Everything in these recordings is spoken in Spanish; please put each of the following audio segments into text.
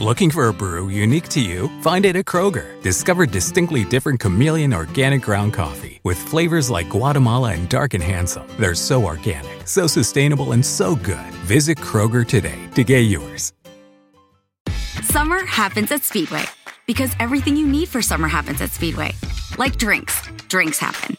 Looking for a brew unique to you? Find it at Kroger. Discover distinctly different chameleon organic ground coffee with flavors like Guatemala and Dark and Handsome. They're so organic, so sustainable, and so good. Visit Kroger today to get yours. Summer happens at Speedway because everything you need for summer happens at Speedway. Like drinks, drinks happen.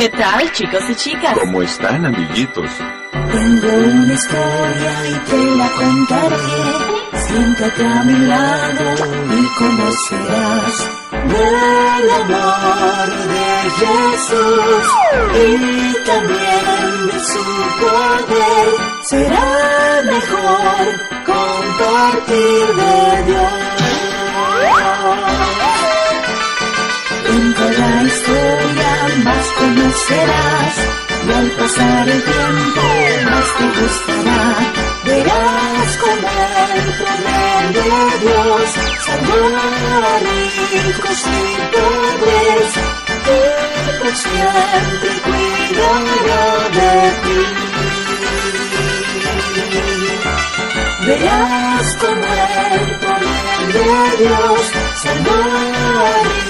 ¿Qué tal, chicos y chicas? ¿Cómo están, amiguitos? Tengo una historia y te la contaré. Siéntate a mi lado y conocerás del amor de Jesús y también de su poder. Será mejor compartir de Dios. En cada historia más conocerás y al pasar el tiempo más te gustará. Verás como el poder de Dios salvó a ricos y pobres y por siempre cuidará de ti. Verás como el poder de Dios salvó a ricos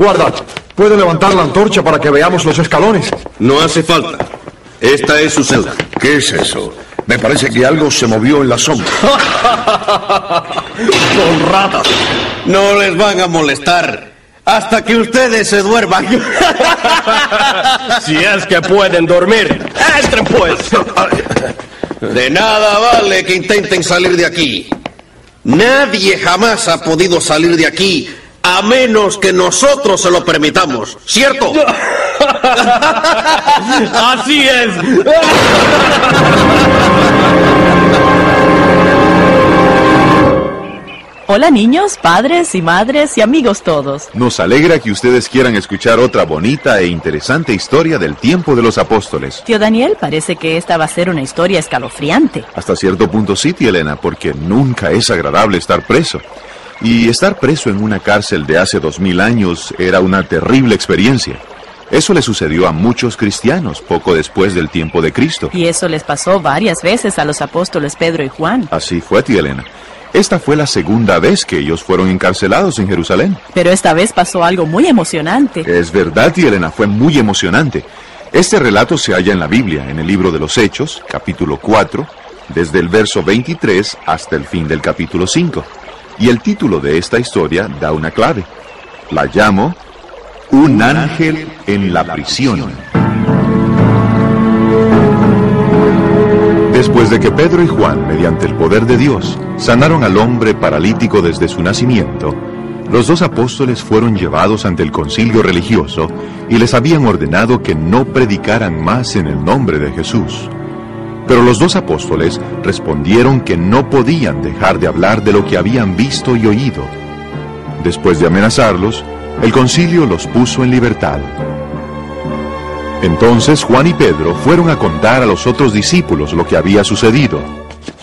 Guarda, ¿puede levantar la antorcha para que veamos los escalones? No hace falta. Esta es su celda. ¿Qué es eso? Me parece que algo se movió en la sombra. Son ratas. No les van a molestar hasta que ustedes se duerman. Si es que pueden dormir, entren pues. De nada vale que intenten salir de aquí. Nadie jamás ha podido salir de aquí a menos que nosotros se lo permitamos, ¿cierto? Así es. Hola niños, padres y madres y amigos todos. Nos alegra que ustedes quieran escuchar otra bonita e interesante historia del tiempo de los apóstoles. Tío Daniel, parece que esta va a ser una historia escalofriante. Hasta cierto punto sí, tía Elena, porque nunca es agradable estar preso. Y estar preso en una cárcel de hace dos mil años era una terrible experiencia. Eso le sucedió a muchos cristianos poco después del tiempo de Cristo. Y eso les pasó varias veces a los apóstoles Pedro y Juan. Así fue, tía Elena. Esta fue la segunda vez que ellos fueron encarcelados en Jerusalén. Pero esta vez pasó algo muy emocionante. Es verdad, tía Elena, fue muy emocionante. Este relato se halla en la Biblia, en el libro de los Hechos, capítulo 4, desde el verso 23 hasta el fin del capítulo 5. Y el título de esta historia da una clave. La llamo Un ángel en la prisión. Después de que Pedro y Juan, mediante el poder de Dios, sanaron al hombre paralítico desde su nacimiento, los dos apóstoles fueron llevados ante el concilio religioso y les habían ordenado que no predicaran más en el nombre de Jesús. Pero los dos apóstoles respondieron que no podían dejar de hablar de lo que habían visto y oído. Después de amenazarlos, el concilio los puso en libertad. Entonces Juan y Pedro fueron a contar a los otros discípulos lo que había sucedido.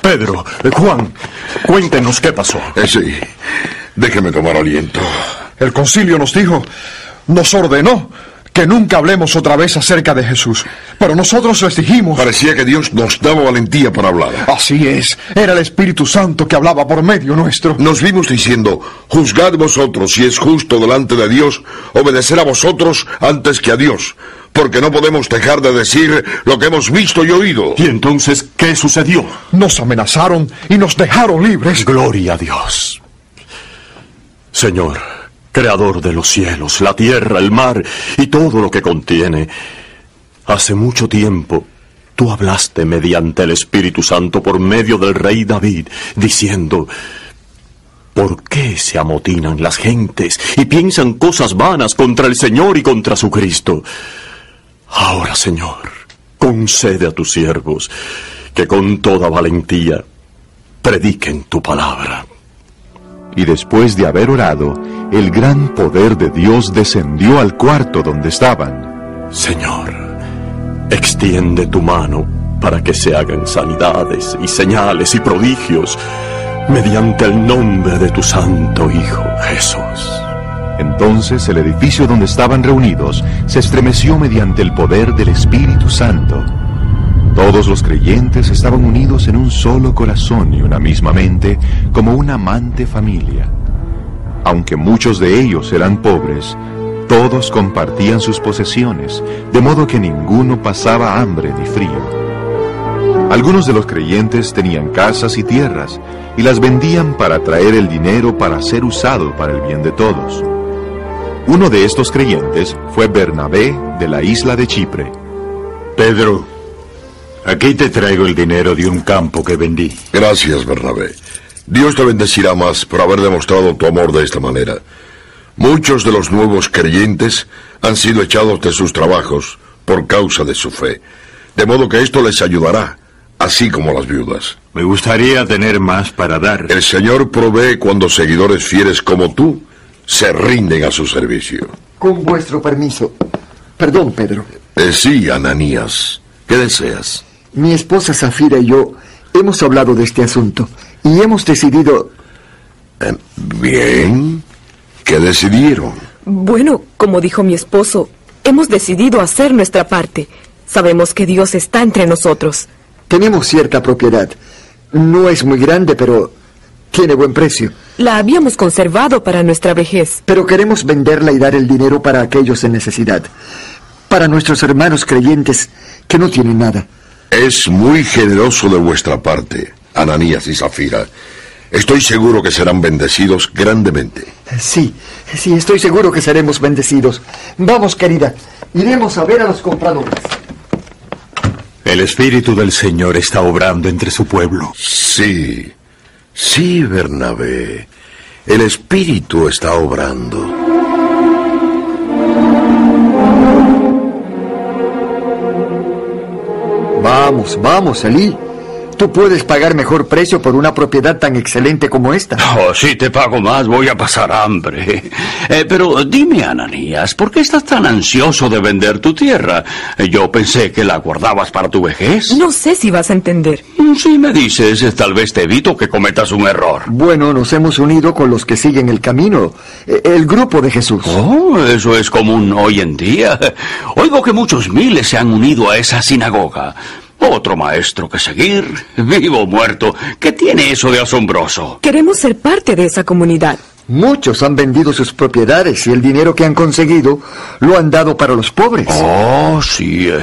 Pedro, Juan, cuéntenos qué pasó. Eh, sí, déjeme tomar aliento. El concilio nos dijo, nos ordenó que nunca hablemos otra vez acerca de Jesús. Pero nosotros les dijimos... Parecía que Dios nos daba valentía para hablar. Así es, era el Espíritu Santo que hablaba por medio nuestro. Nos vimos diciendo, juzgad vosotros si es justo delante de Dios obedecer a vosotros antes que a Dios, porque no podemos dejar de decir lo que hemos visto y oído. ¿Y entonces qué sucedió? Nos amenazaron y nos dejaron libres. Gloria a Dios. Señor, creador de los cielos, la tierra, el mar y todo lo que contiene, hace mucho tiempo tú hablaste mediante el Espíritu Santo por medio del rey David, diciendo, ¿Por qué se amotinan las gentes y piensan cosas vanas contra el Señor y contra su Cristo? Ahora, Señor, concede a tus siervos que con toda valentía prediquen tu palabra. Y después de haber orado, el gran poder de Dios descendió al cuarto donde estaban. Señor, extiende tu mano para que se hagan sanidades y señales y prodigios mediante el nombre de tu Santo Hijo Jesús. Entonces el edificio donde estaban reunidos se estremeció mediante el poder del Espíritu Santo. Todos los creyentes estaban unidos en un solo corazón y una misma mente, como una amante familia. Aunque muchos de ellos eran pobres, todos compartían sus posesiones, de modo que ninguno pasaba hambre ni frío. Algunos de los creyentes tenían casas y tierras y las vendían para traer el dinero para ser usado para el bien de todos. Uno de estos creyentes fue Bernabé de la isla de Chipre. Pedro, aquí te traigo el dinero de un campo que vendí. Gracias, Bernabé. Dios te bendecirá más por haber demostrado tu amor de esta manera. Muchos de los nuevos creyentes han sido echados de sus trabajos por causa de su fe, de modo que esto les ayudará, así como las viudas. Me gustaría tener más para dar. El Señor provee cuando seguidores fieles como tú se rinden a su servicio. Con vuestro permiso. Perdón, Pedro. Eh, sí, Ananías. ¿Qué deseas? Mi esposa Zafira y yo hemos hablado de este asunto y hemos decidido... Eh, bien. ¿Qué decidieron? Bueno, como dijo mi esposo, hemos decidido hacer nuestra parte. Sabemos que Dios está entre nosotros. Tenemos cierta propiedad. No es muy grande, pero tiene buen precio. La habíamos conservado para nuestra vejez. Pero queremos venderla y dar el dinero para aquellos en necesidad. Para nuestros hermanos creyentes que no tienen nada. Es muy generoso de vuestra parte, Ananías y Zafira. Estoy seguro que serán bendecidos grandemente. Sí, sí, estoy seguro que seremos bendecidos. Vamos, querida. Iremos a ver a los compradores. El Espíritu del Señor está obrando entre su pueblo. Sí, sí, Bernabé. El Espíritu está obrando. Vamos, vamos, Elí. Tú puedes pagar mejor precio por una propiedad tan excelente como esta. Oh, si te pago más, voy a pasar hambre. Eh, pero dime, Ananías, ¿por qué estás tan ansioso de vender tu tierra? Yo pensé que la guardabas para tu vejez. No sé si vas a entender. Si me dices, tal vez te evito que cometas un error. Bueno, nos hemos unido con los que siguen el camino, eh, el grupo de Jesús. Oh, eso es común hoy en día. Oigo que muchos miles se han unido a esa sinagoga. Otro maestro que seguir, vivo o muerto. ¿Qué tiene eso de asombroso? Queremos ser parte de esa comunidad. Muchos han vendido sus propiedades y el dinero que han conseguido lo han dado para los pobres. Oh, sí, eh,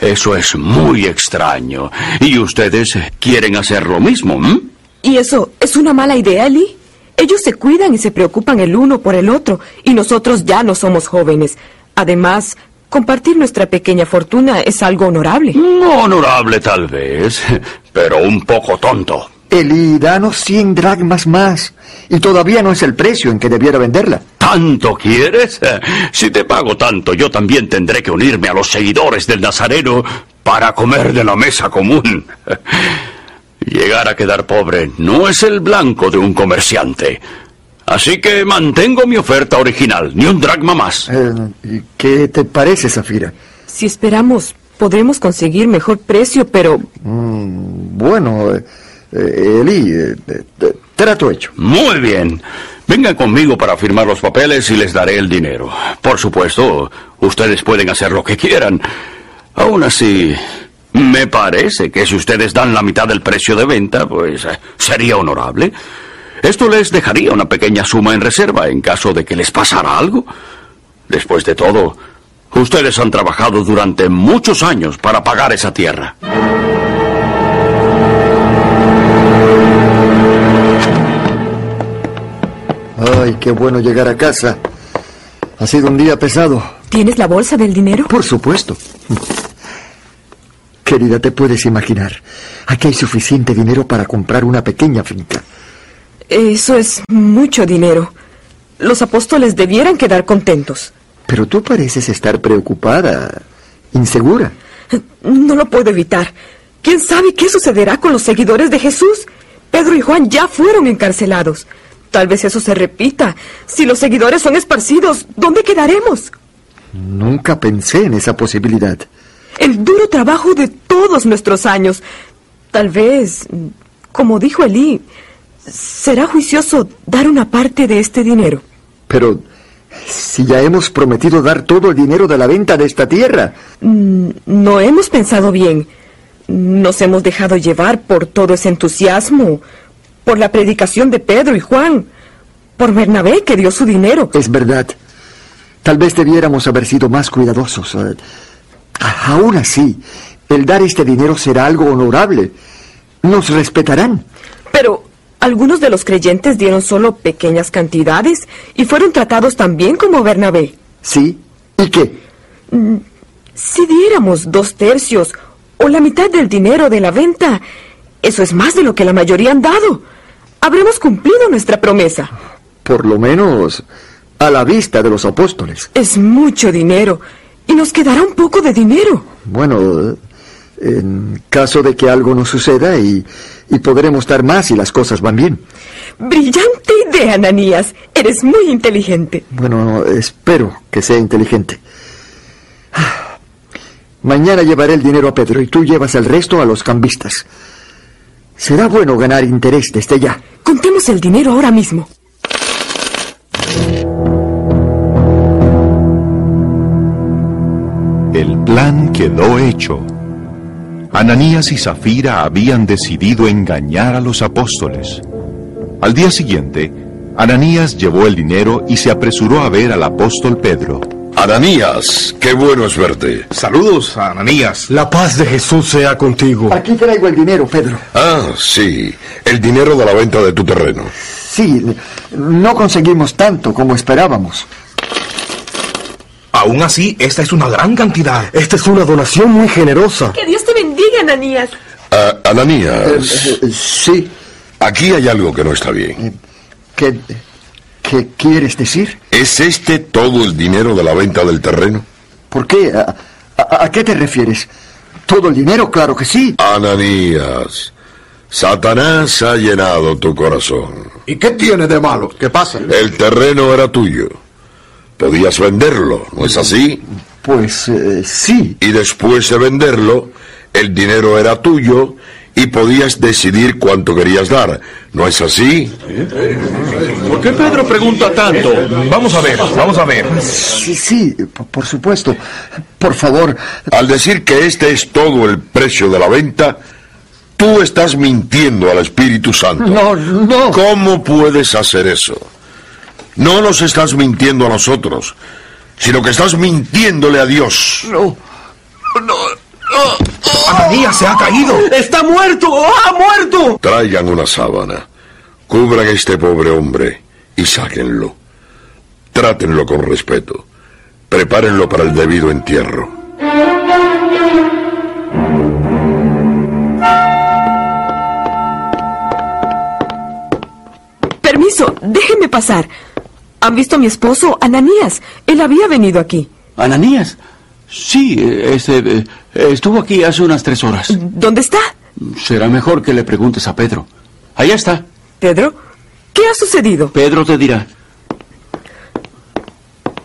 eso es muy extraño. ¿Y ustedes quieren hacer lo mismo? m? ¿Y eso es una mala idea, Eli? Ellos se cuidan y se preocupan el uno por el otro, y nosotros ya no somos jóvenes. Además, compartir nuestra pequeña fortuna es algo honorable. No honorable tal vez, pero un poco tonto. Eli, danos 100 dracmas más. Y todavía no es el precio en que debiera venderla. ¿Tanto quieres? Si te pago tanto, yo también tendré que unirme a los seguidores del Nazareno para comer de la mesa común. Llegar a quedar pobre no es el blanco de un comerciante. Así que mantengo mi oferta original, ni un dracma más. Eh, ¿y ¿Qué te parece, Zafira? Si esperamos, podremos conseguir mejor precio, pero Mm, bueno, eh, eh, Eli, eh, eh, trato hecho. Muy bien. Vengan conmigo para firmar los papeles y les daré el dinero. Por supuesto, Ustedes pueden hacer lo que quieran. Aún así, me parece que si ustedes dan la mitad del precio de venta, pues eh, sería honorable. Esto les dejaría una pequeña suma en reserva en caso de que les pasara algo. Después de todo, ustedes han trabajado durante muchos años para pagar esa tierra. Ay, qué bueno llegar a casa. Ha sido un día pesado. ¿Tienes la bolsa del dinero? Por supuesto. Querida, te puedes imaginar. Aquí hay suficiente dinero para comprar una pequeña finca. Eso es mucho dinero. Los apóstoles debieran quedar contentos. Pero tú pareces estar preocupada, insegura. No lo puedo evitar. ¿Quién sabe qué sucederá con los seguidores de Jesús? Pedro y Juan ya fueron encarcelados. Tal vez eso se repita. Si los seguidores son esparcidos, ¿dónde quedaremos? Nunca pensé en esa posibilidad. El duro trabajo de todos nuestros años. Tal vez, como dijo Elí, será juicioso dar una parte de este dinero. Pero si ya hemos prometido dar todo el dinero de la venta de esta tierra. Mm, no hemos pensado bien. Nos hemos dejado llevar por todo ese entusiasmo, por la predicación de Pedro y Juan, por Bernabé que dio su dinero. Es verdad. Tal vez debiéramos haber sido más cuidadosos. Eh, aún así, el dar este dinero será algo honorable. Nos respetarán. Pero algunos de los creyentes dieron solo pequeñas cantidades y fueron tratados también como Bernabé. ¿Sí? ¿Y qué? Mm, si diéramos dos tercios o la mitad del dinero de la venta, eso es más de lo que la mayoría han dado. Habremos cumplido nuestra promesa. Por lo menos a la vista de los apóstoles. Es mucho dinero y nos quedará un poco de dinero. Bueno, en caso de que algo nos suceda y, y podremos dar más si las cosas van bien. Brillante idea, Ananías. Eres muy inteligente. Bueno, espero que sea inteligente. Mañana llevaré el dinero a Pedro y tú llevas el resto a los cambistas. Será bueno ganar interés desde ya. Contemos el dinero ahora mismo. El plan quedó hecho. Ananías y Zafira habían decidido engañar a los apóstoles. Al día siguiente, Ananías llevó el dinero y se apresuró a ver al apóstol Pedro. Ananías, qué bueno es verte. Saludos, Ananías. La paz de Jesús sea contigo. Aquí traigo el dinero, Pedro. Ah, sí, el dinero de la venta de tu terreno. Sí, no conseguimos tanto como esperábamos. Aún así, esta es una gran cantidad. Esta es una donación muy generosa. Que Dios te bendiga, Ananías. Ah, Ananías. Eh, eh, sí. Aquí hay algo que no está bien. ¿Qué, ¿Qué quieres decir? ¿Es este todo el dinero de la venta del terreno? ¿Por qué? ¿A, a, a qué te refieres? ¿Todo el dinero? Claro que sí. Ananías, Satanás ha llenado tu corazón. ¿Y qué tiene de malo? ¿Qué pasa? El terreno era tuyo. Podías venderlo, ¿no es así? Pues eh, sí. Y después de venderlo, el dinero era tuyo y podías decidir cuánto querías dar. ¿No es así? ¿Por qué Pedro pregunta tanto? Vamos a ver, vamos a ver. Sí, sí, por, por supuesto. Por favor. Al decir que este es todo el precio de la venta, tú estás mintiendo al Espíritu Santo. No, no. ¿Cómo puedes hacer eso? No nos estás mintiendo a nosotros, sino que estás mintiéndole a Dios. No. No. Ananías se ha caído. Está muerto. ¡Ha muerto! Traigan una sábana, cubran a este pobre hombre y sáquenlo. Trátenlo con respeto. Prepárenlo para el debido entierro. Permiso, déjenme pasar. ¿Han visto a mi esposo, Ananías? Él había venido aquí. ¿Ananías? Sí, este, eh, estuvo aquí hace unas tres horas. ¿Dónde está? Será mejor que le preguntes a Pedro. Allá está. ¿Pedro? ¿Qué ha sucedido? Pedro te dirá.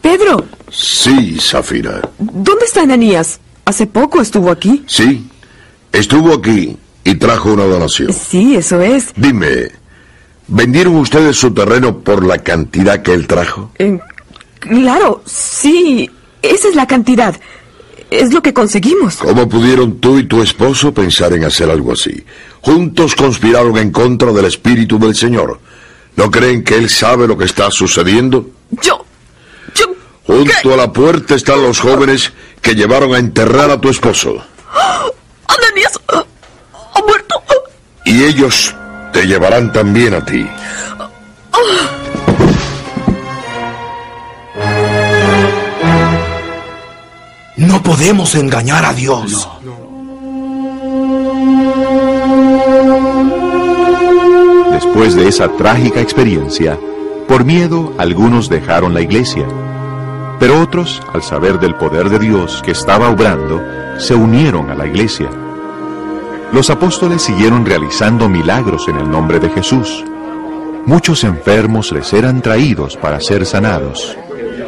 Pedro, Sí, Zafira. ¿dónde está Ananías? Hace poco estuvo aquí. Sí. Estuvo aquí y trajo una donación. Sí, eso es. Dime, ¿vendieron ustedes su terreno por la cantidad que él trajo? Eh, claro, sí. Esa es la cantidad. Es lo que conseguimos. ¿Cómo pudieron tú y tu esposo pensar en hacer algo así? Juntos conspiraron en contra del Espíritu del Señor. ¿No creen que Él sabe lo que está sucediendo? Yo. Yo. Junto a la puerta están los jóvenes que llevaron a enterrar a tu esposo. Ananías ha muerto. Y ellos te llevarán también a ti. No podemos engañar a Dios. Después de esa trágica experiencia, por miedo algunos dejaron la iglesia, pero otros, al saber del poder de Dios que estaba obrando, se unieron a la iglesia. Los apóstoles siguieron realizando milagros en el nombre de Jesús. Muchos enfermos les eran traídos para ser sanados.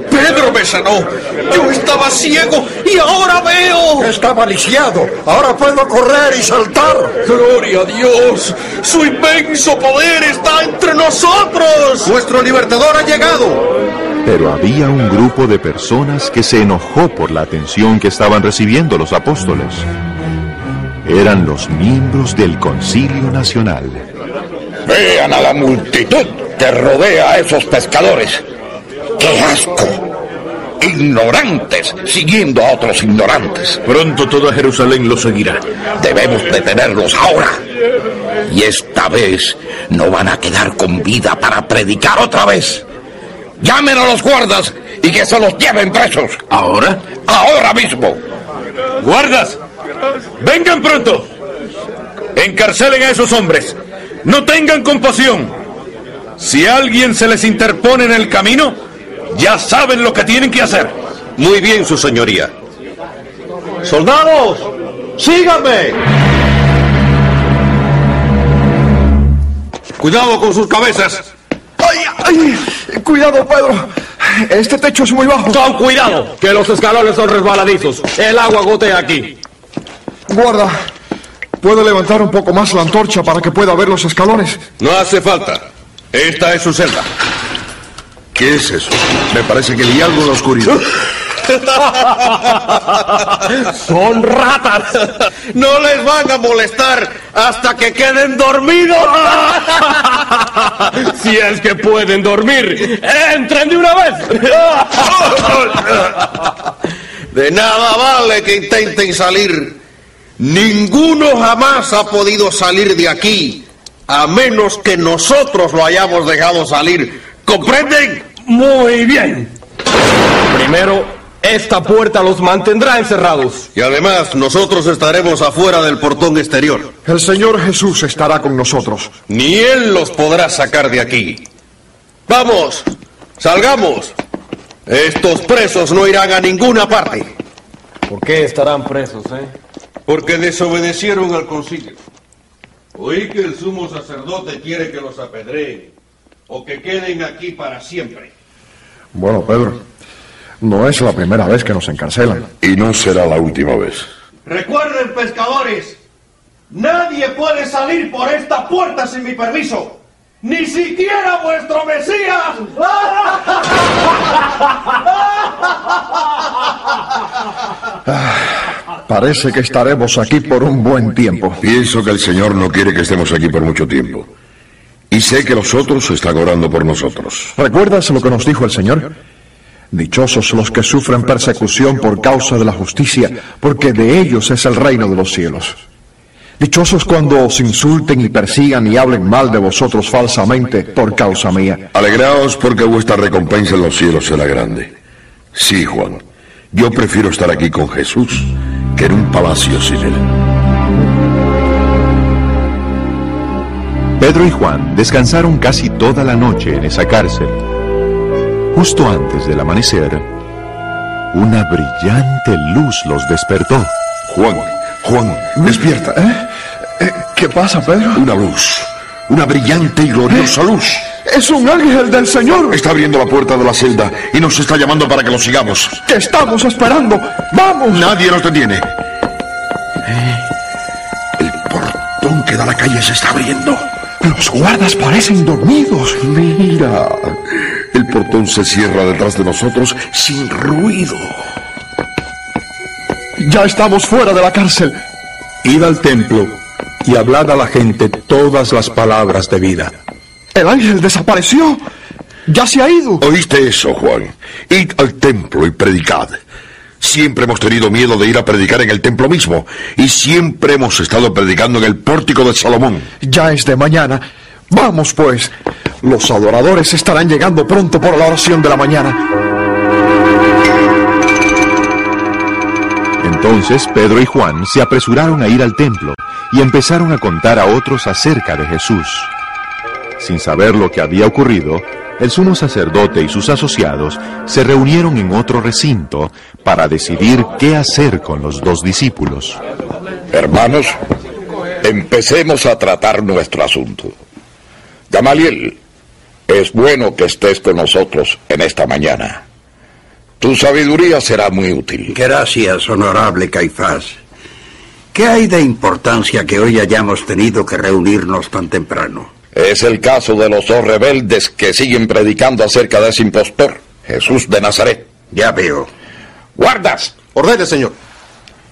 Pedro me sanó. Yo estaba ciego y ahora veo. Estaba lisiado. Ahora puedo correr y saltar. Gloria a Dios. Su inmenso poder está entre nosotros. Nuestro libertador ha llegado. Pero había un grupo de personas que se enojó por la atención que estaban recibiendo los apóstoles. Eran los miembros del Concilio Nacional. Vean a la multitud que rodea a esos pescadores. ¡Qué asco! Ignorantes siguiendo a otros ignorantes. Pronto toda Jerusalén los seguirá. Debemos detenerlos ahora. Y esta vez no van a quedar con vida para predicar otra vez. Llamen a los guardas y que se los lleven presos. ¿Ahora? Ahora mismo. Guardas, vengan pronto. Encarcelen a esos hombres. No tengan compasión. Si alguien se les interpone en el camino, ya saben lo que tienen que hacer. Muy bien, su señoría. Soldados, síganme. Cuidado con sus cabezas. ¡Ay, ay! Cuidado, Pedro. Este techo es muy bajo. Con cuidado, que los escalones son resbaladizos. El agua gotea aquí. Guarda, ¿puede levantar un poco más la antorcha para que pueda ver los escalones? No hace falta. Esta es su celda. ¿Qué es eso? Me parece que vi algo en la oscuridad. Son ratas. No les van a molestar hasta que queden dormidos. Si es que pueden dormir, entren de una vez. De nada vale que intenten salir. Ninguno jamás ha podido salir de aquí a menos que nosotros lo hayamos dejado salir. ¿Comprenden? Muy bien. Primero, esta puerta los mantendrá encerrados. Y además, nosotros estaremos afuera del portón exterior. El Señor Jesús estará con nosotros. Ni Él los podrá sacar de aquí. Vamos, salgamos. Estos presos no irán a ninguna parte. ¿Por qué estarán presos, eh? Porque desobedecieron al concilio. Oí que el sumo sacerdote quiere que los apedreen o que queden aquí para siempre. Bueno, Pedro, no es la primera vez que nos encarcelan. Y no será la última vez. Recuerden, pescadores, nadie puede salir por esta puerta sin mi permiso. Ni siquiera vuestro Mesías. Parece que estaremos aquí por un buen tiempo. Pienso que el Señor no quiere que estemos aquí por mucho tiempo. Y sé que los otros están orando por nosotros. ¿Recuerdas lo que nos dijo el Señor? Dichosos los que sufren persecución por causa de la justicia, porque de ellos es el reino de los cielos. Dichosos cuando os insulten y persigan y hablen mal de vosotros falsamente por causa mía. Alegraos porque vuestra recompensa en los cielos será grande. Sí, Juan, yo prefiero estar aquí con Jesús que en un palacio sin él. Pedro y Juan descansaron casi toda la noche en esa cárcel. Justo antes del amanecer, una brillante luz los despertó. Juan, Juan, despierta. ¿Eh? ¿Qué pasa, Pedro? Una luz, una brillante y gloriosa luz. Es un ángel del Señor. Está abriendo la puerta de la celda y nos está llamando para que lo sigamos. ¿Qué estamos esperando? ¡Vamos! Nadie nos detiene. El portón que da a la calle se está abriendo. Los guardas parecen dormidos. Mira, el portón se cierra detrás de nosotros sin ruido. Ya estamos fuera de la cárcel. Id al templo y hablad a la gente todas las palabras de vida. El ángel desapareció. Ya se ha ido. ¿Oíste eso, Juan? Id al templo y predicad. Siempre hemos tenido miedo de ir a predicar en el templo mismo y siempre hemos estado predicando en el pórtico de Salomón. Ya es de mañana. Vamos pues. Los adoradores estarán llegando pronto por la oración de la mañana. Entonces Pedro y Juan se apresuraron a ir al templo y empezaron a contar a otros acerca de Jesús. Sin saber lo que había ocurrido, el sumo sacerdote y sus asociados se reunieron en otro recinto para decidir qué hacer con los dos discípulos. Hermanos, empecemos a tratar nuestro asunto. Gamaliel, es bueno que estés con nosotros en esta mañana. Tu sabiduría será muy útil. Gracias, honorable Caifás. ¿Qué hay de importancia que hoy hayamos tenido que reunirnos tan temprano? Es el caso de los dos rebeldes que siguen predicando acerca de ese impostor, Jesús de Nazaret. Ya veo. Guardas. Ordene, señor.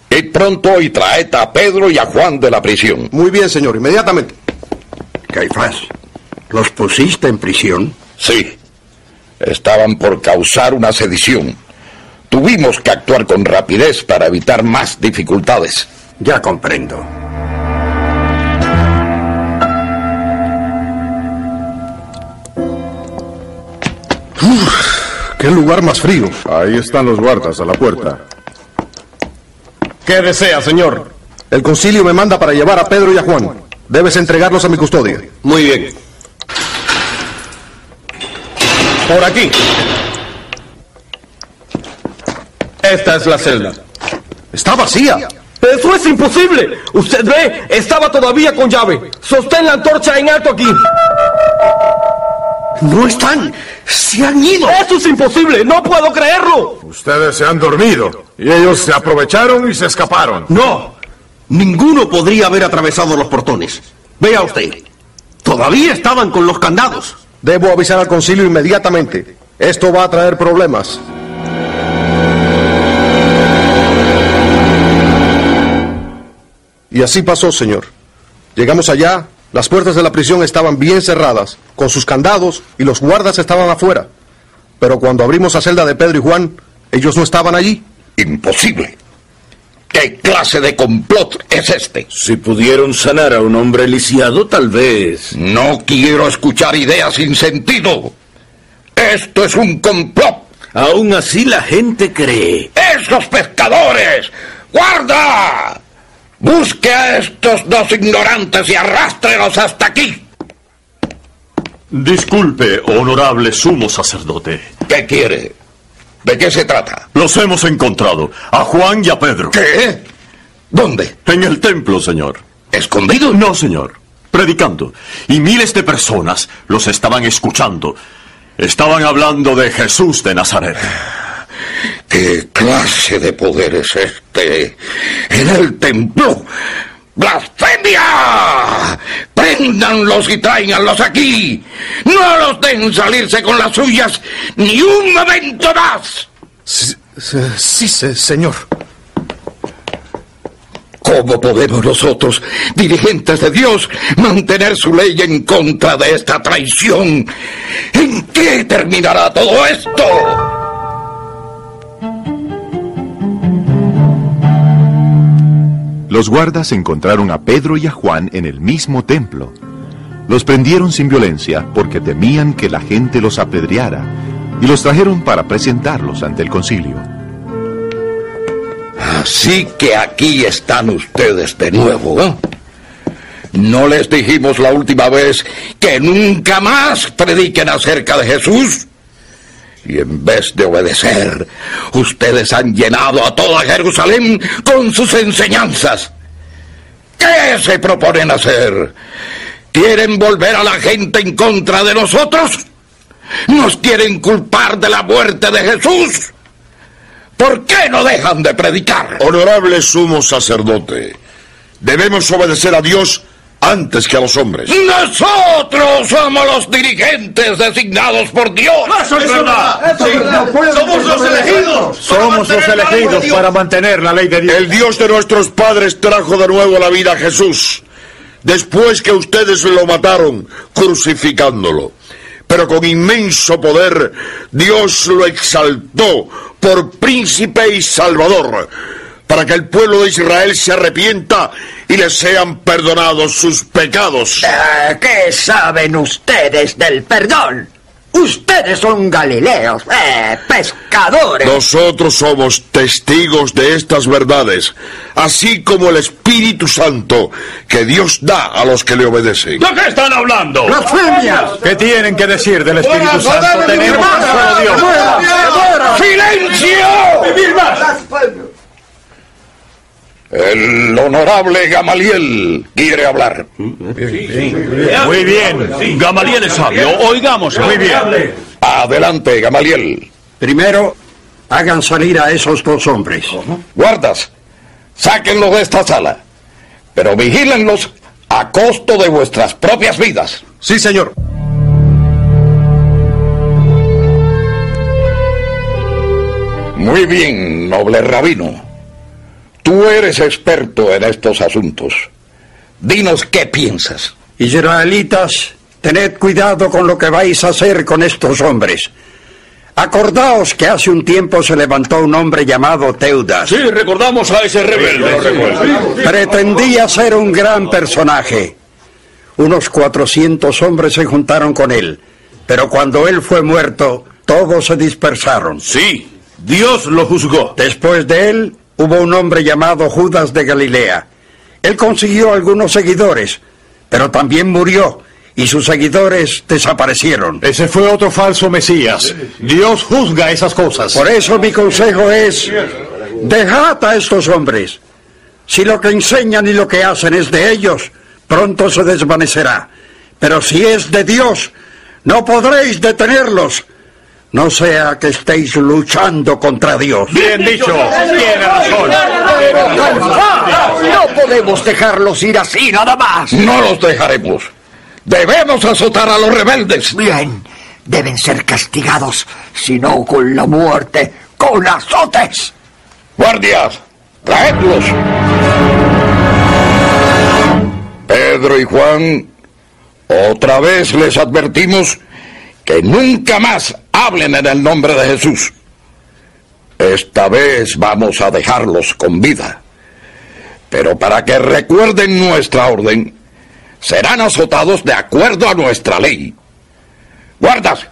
Id pronto y traed a Pedro y a Juan de la prisión. Muy bien, señor, inmediatamente. Caifás, ¿los pusiste en prisión? Sí. Estaban por causar una sedición. Tuvimos que actuar con rapidez para evitar más dificultades. Ya comprendo. ¿Qué lugar más frío? Ahí están los guardas a la puerta. ¿Qué desea, señor? El concilio me manda para llevar a Pedro y a Juan. Debes entregarlos a mi custodia. Muy bien. Por aquí. Esta es la celda. Está vacía. Eso es imposible. Usted ve, estaba todavía con llave. Sostén la antorcha en alto aquí. No están. Se han ido. Eso es imposible. No puedo creerlo. Ustedes se han dormido y ellos se aprovecharon y se escaparon. No. Ninguno podría haber atravesado los portones. Vea usted. Todavía estaban con los candados. Debo avisar al concilio inmediatamente. Esto va a traer problemas. Y así pasó, señor. Llegamos allá, las puertas de la prisión estaban bien cerradas, con sus candados, y los guardas estaban afuera. Pero cuando abrimos la celda de Pedro y Juan, ellos no estaban allí. Imposible. ¿Qué clase de complot es este? Si pudieron sanar a un hombre lisiado, tal vez. No quiero escuchar ideas sin sentido. Esto es un complot. Aún así la gente cree. ¡Esos pescadores! ¡Guarda! Busque a estos dos ignorantes y arrástrelos hasta aquí. Disculpe, honorable sumo sacerdote. ¿Qué quiere? ¿De qué se trata? Los hemos encontrado, a Juan y a Pedro. ¿Qué? ¿Dónde? En el templo, señor. ¿Escondidos? No, señor. Predicando. Y miles de personas los estaban escuchando. Estaban hablando de Jesús de Nazaret. ¿Qué clase de poder es este? En el templo. ¡Blasfemia! ¡Préndanlos y tráiganlos aquí! ¡No los den salirse con las suyas ni un momento más! Sí, sí, sí, señor. ¿Cómo podemos nosotros, dirigentes de Dios, mantener su ley en contra de esta traición? ¿En qué terminará todo esto? Los guardas encontraron a Pedro y a Juan en el mismo templo. Los prendieron sin violencia porque temían que la gente los apedreara y los trajeron para presentarlos ante el concilio. Así que aquí están ustedes de nuevo, ¿eh? ¿No les dijimos la última vez que nunca más prediquen acerca de Jesús? Y en vez de obedecer, ustedes han llenado a toda Jerusalén con sus enseñanzas. ¿Qué se proponen hacer? ¿Quieren volver a la gente en contra de nosotros? ¿Nos quieren culpar de la muerte de Jesús? ¿Por qué no dejan de predicar? Honorable sumo sacerdote, debemos obedecer a Dios antes que a los hombres. Nosotros somos los dirigentes designados por Dios. Eso es verdad. Somos los elegidos. Somos los elegidos para mantener la ley de Dios. El Dios de nuestros padres trajo de nuevo la vida a Jesús, después que ustedes lo mataron crucificándolo. Pero con inmenso poder Dios lo exaltó por príncipe y salvador, para que el pueblo de Israel se arrepienta y le sean perdonados sus pecados. Eh, ¿Qué saben ustedes del perdón? Ustedes son galileos, eh, pescadores. Nosotros somos testigos de estas verdades, así como el Espíritu Santo que Dios da a los que le obedecen. ¿De qué están hablando? ¡Blasfemias! ¿Qué tienen que decir del Espíritu Santo? Tenemos Dios. ¡Silencio! El honorable Gamaliel quiere hablar. Muy bien. Gamaliel es sabio. Oigamos. Muy bien. Adelante, Gamaliel. Primero, hagan salir a esos dos hombres. Guardas, sáquenlos de esta sala, pero vigílenlos a costo de vuestras propias vidas. Sí, señor. Muy bien, noble rabino. Tú eres experto en estos asuntos. Dinos qué piensas. Israelitas, tened cuidado con lo que vais a hacer con estos hombres. Acordaos que hace un tiempo se levantó un hombre llamado Teudas. Sí, recordamos a ese rebelde. Pretendía ser un gran personaje. Unos 400 hombres se juntaron con él, pero cuando él fue muerto, todos se dispersaron. Sí, Dios lo juzgó. Después de él, hubo un hombre llamado Judas de Galilea. Él consiguió algunos seguidores, pero también murió y sus seguidores desaparecieron. Ese fue otro falso Mesías. Dios juzga esas cosas. Por eso mi consejo es, dejad a estos hombres. Si lo que enseñan y lo que hacen es de ellos, pronto se desvanecerá. Pero si es de Dios, no podréis detenerlos. No sea que estéis luchando contra Dios. Bien dicho. Tiene razón. No podemos dejarlos ir así nada más. No los dejaremos. Debemos azotar a los rebeldes. Bien, deben ser castigados, si no con la muerte, con azotes. Guardias, traedlos. Pedro y Juan, otra vez les advertimos que nunca más hablen en el nombre de Jesús. Esta vez vamos a dejarlos con vida. Pero para que recuerden nuestra orden, serán azotados de acuerdo a nuestra ley. Guardas,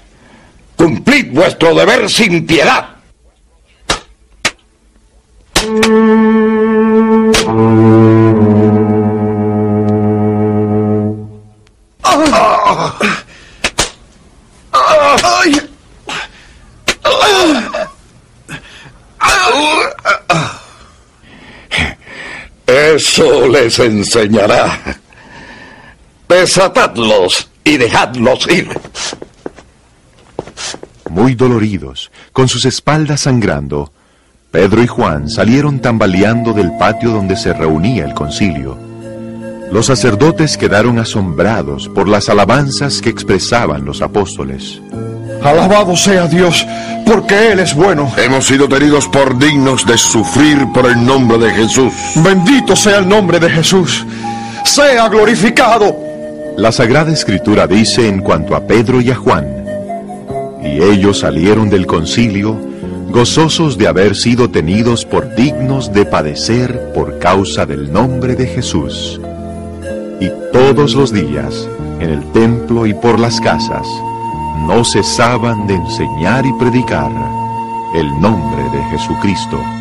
cumplid vuestro deber sin piedad. Eso les enseñará. Desatadlos y dejadlos ir. Muy doloridos, con sus espaldas sangrando, Pedro y Juan salieron tambaleando del patio donde se reunía el concilio. Los sacerdotes quedaron asombrados por las alabanzas que expresaban los apóstoles. Alabado sea Dios, porque Él es bueno. Hemos sido tenidos por dignos de sufrir por el nombre de Jesús. Bendito sea el nombre de Jesús. Sea glorificado. La Sagrada Escritura dice en cuanto a Pedro y a Juan, y ellos salieron del concilio gozosos de haber sido tenidos por dignos de padecer por causa del nombre de Jesús. Y todos los días, en el templo y por las casas, no cesaban de enseñar y predicar el nombre de Jesucristo.